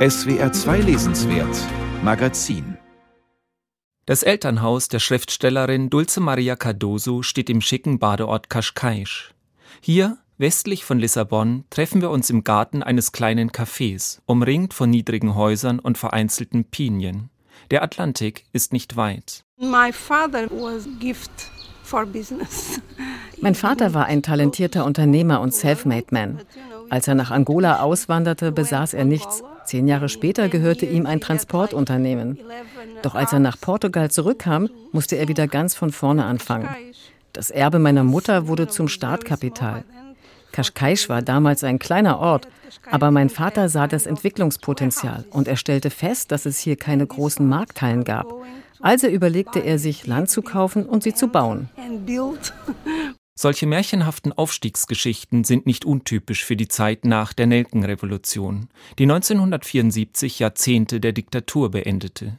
SWR 2 Lesenswert Magazin Das Elternhaus der Schriftstellerin Dulce Maria Cardoso steht im schicken Badeort Cascais. Hier, westlich von Lissabon, treffen wir uns im Garten eines kleinen Cafés, umringt von niedrigen Häusern und vereinzelten Pinien. Der Atlantik ist nicht weit. My father was gift for business. Mein Vater war ein talentierter Unternehmer und Selfmade Man. Als er nach Angola auswanderte, besaß er nichts. Zehn Jahre später gehörte ihm ein Transportunternehmen. Doch als er nach Portugal zurückkam, musste er wieder ganz von vorne anfangen. Das Erbe meiner Mutter wurde zum Startkapital. Cascais war damals ein kleiner Ort, aber mein Vater sah das Entwicklungspotenzial und er stellte fest, dass es hier keine großen Markthallen gab. Also überlegte er sich, Land zu kaufen und sie zu bauen. Solche märchenhaften Aufstiegsgeschichten sind nicht untypisch für die Zeit nach der Nelkenrevolution, die 1974 Jahrzehnte der Diktatur beendete.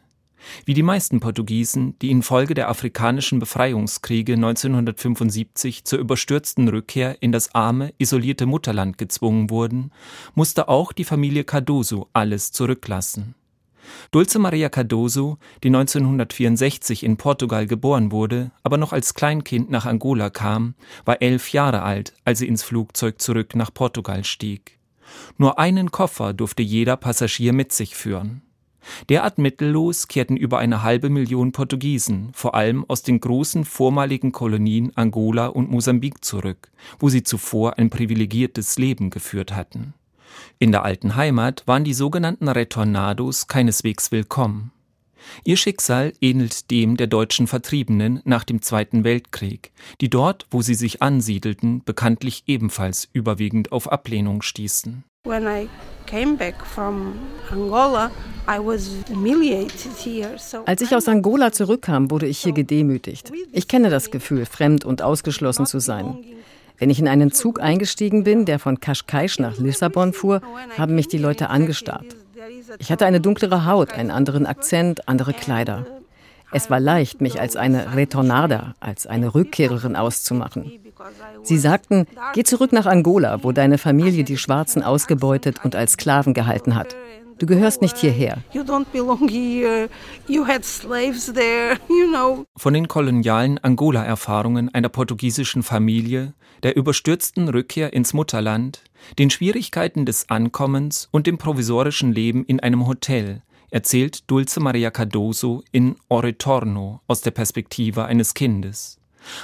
Wie die meisten Portugiesen, die infolge der afrikanischen Befreiungskriege 1975 zur überstürzten Rückkehr in das arme, isolierte Mutterland gezwungen wurden, musste auch die Familie Cardoso alles zurücklassen. Dulce Maria Cardoso, die 1964 in Portugal geboren wurde, aber noch als Kleinkind nach Angola kam, war elf Jahre alt, als sie ins Flugzeug zurück nach Portugal stieg. Nur einen Koffer durfte jeder Passagier mit sich führen. Derart mittellos kehrten über eine halbe Million Portugiesen, vor allem aus den großen vormaligen Kolonien Angola und Mosambik zurück, wo sie zuvor ein privilegiertes Leben geführt hatten. In der alten Heimat waren die sogenannten Retornados keineswegs willkommen. Ihr Schicksal ähnelt dem der deutschen Vertriebenen nach dem Zweiten Weltkrieg, die dort, wo sie sich ansiedelten, bekanntlich ebenfalls überwiegend auf Ablehnung stießen. Als ich aus Angola zurückkam, wurde ich hier gedemütigt. Ich kenne das Gefühl, fremd und ausgeschlossen zu sein. Wenn ich in einen Zug eingestiegen bin, der von Cascais nach Lissabon fuhr, haben mich die Leute angestarrt. Ich hatte eine dunklere Haut, einen anderen Akzent, andere Kleider. Es war leicht, mich als eine Retornada, als eine Rückkehrerin auszumachen. Sie sagten, geh zurück nach Angola, wo deine Familie die Schwarzen ausgebeutet und als Sklaven gehalten hat. Du gehörst nicht hierher. Von den kolonialen Angola-Erfahrungen einer portugiesischen Familie, der überstürzten Rückkehr ins Mutterland, den Schwierigkeiten des Ankommens und dem provisorischen Leben in einem Hotel, erzählt Dulce Maria Cardoso in O Retorno aus der Perspektive eines Kindes.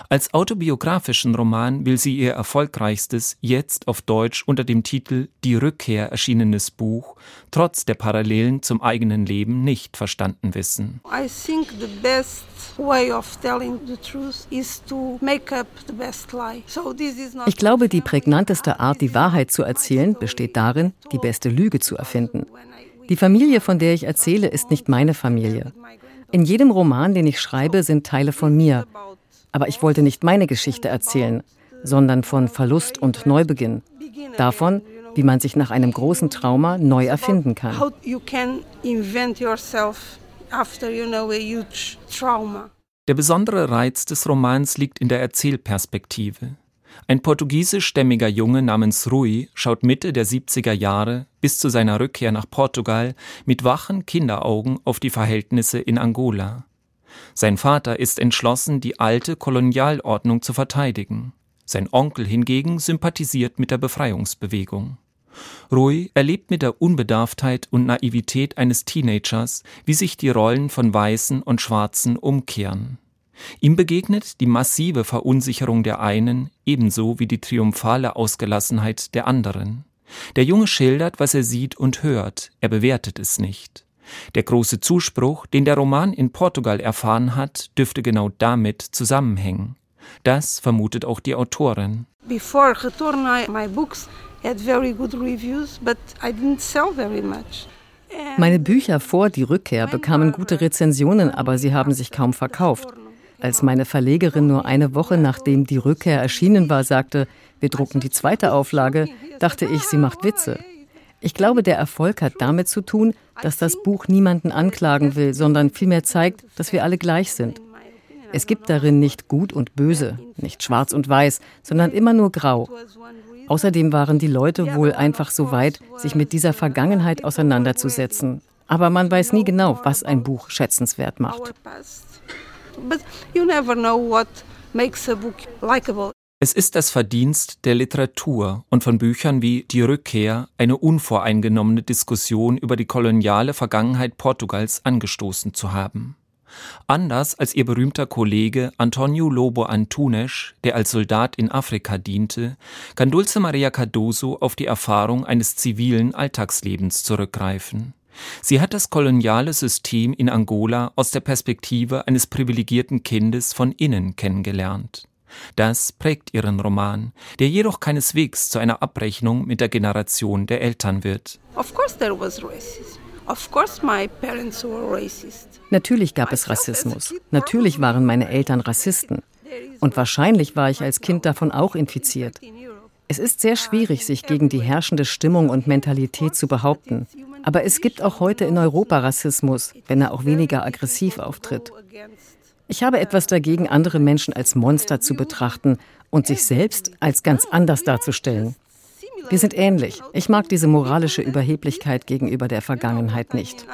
Als autobiografischen Roman will sie ihr erfolgreichstes, jetzt auf Deutsch unter dem Titel Die Rückkehr erschienenes Buch, trotz der Parallelen zum eigenen Leben nicht verstanden wissen. Ich glaube, die prägnanteste Art, die Wahrheit zu erzählen, besteht darin, die beste Lüge zu erfinden. Die Familie, von der ich erzähle, ist nicht meine Familie. In jedem Roman, den ich schreibe, sind Teile von mir, aber ich wollte nicht meine Geschichte erzählen, sondern von Verlust und Neubeginn. Davon, wie man sich nach einem großen Trauma neu erfinden kann. Der besondere Reiz des Romans liegt in der Erzählperspektive. Ein portugiesischstämmiger Junge namens Rui schaut Mitte der 70er Jahre bis zu seiner Rückkehr nach Portugal mit wachen Kinderaugen auf die Verhältnisse in Angola. Sein Vater ist entschlossen, die alte Kolonialordnung zu verteidigen. Sein Onkel hingegen sympathisiert mit der Befreiungsbewegung. Rui erlebt mit der Unbedarftheit und Naivität eines Teenagers, wie sich die Rollen von Weißen und Schwarzen umkehren. Ihm begegnet die massive Verunsicherung der einen ebenso wie die triumphale Ausgelassenheit der anderen. Der Junge schildert, was er sieht und hört, er bewertet es nicht. Der große Zuspruch, den der Roman in Portugal erfahren hat, dürfte genau damit zusammenhängen. Das vermutet auch die Autorin. Before Retorno, my books had very good reviews, but I didn't sell very much. Meine Bücher vor die Rückkehr bekamen gute Rezensionen, aber sie haben sich kaum verkauft. Als meine Verlegerin nur eine Woche nachdem die Rückkehr erschienen war, sagte, wir drucken die zweite Auflage, dachte ich, sie macht Witze. Ich glaube, der Erfolg hat damit zu tun, dass das Buch niemanden anklagen will, sondern vielmehr zeigt, dass wir alle gleich sind. Es gibt darin nicht gut und böse, nicht schwarz und weiß, sondern immer nur grau. Außerdem waren die Leute wohl einfach so weit, sich mit dieser Vergangenheit auseinanderzusetzen. Aber man weiß nie genau, was ein Buch schätzenswert macht. Es ist das Verdienst der Literatur und von Büchern wie Die Rückkehr, eine unvoreingenommene Diskussion über die koloniale Vergangenheit Portugals angestoßen zu haben. Anders als ihr berühmter Kollege Antonio Lobo Antunes, der als Soldat in Afrika diente, kann Dulce Maria Cardoso auf die Erfahrung eines zivilen Alltagslebens zurückgreifen. Sie hat das koloniale System in Angola aus der Perspektive eines privilegierten Kindes von innen kennengelernt. Das prägt ihren Roman, der jedoch keineswegs zu einer Abrechnung mit der Generation der Eltern wird. Of course there was racism. Natürlich gab es Rassismus. Natürlich waren meine Eltern Rassisten. Und wahrscheinlich war ich als Kind davon auch infiziert. Es ist sehr schwierig, sich gegen die herrschende Stimmung und Mentalität zu behaupten. Aber es gibt auch heute in Europa Rassismus, wenn er auch weniger aggressiv auftritt. Ich habe etwas dagegen, andere Menschen als Monster zu betrachten und sich selbst als ganz anders darzustellen. Wir sind ähnlich. Ich mag diese moralische Überheblichkeit gegenüber der Vergangenheit nicht.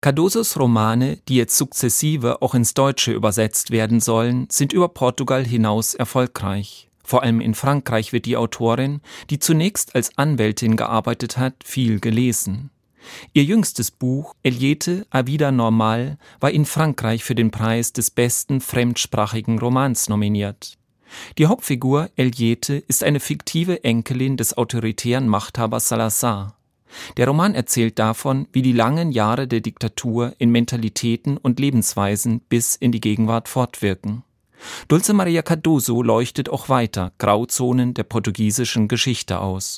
Cardosos Romane, die jetzt sukzessive auch ins Deutsche übersetzt werden sollen, sind über Portugal hinaus erfolgreich. Vor allem in Frankreich wird die Autorin, die zunächst als Anwältin gearbeitet hat, viel gelesen. Ihr jüngstes Buch Eliette à vida normal war in Frankreich für den Preis des besten fremdsprachigen Romans nominiert. Die Hauptfigur Eliette ist eine fiktive Enkelin des autoritären Machthabers Salazar. Der Roman erzählt davon, wie die langen Jahre der Diktatur in Mentalitäten und Lebensweisen bis in die Gegenwart fortwirken. Dulce Maria Cardoso leuchtet auch weiter Grauzonen der portugiesischen Geschichte aus.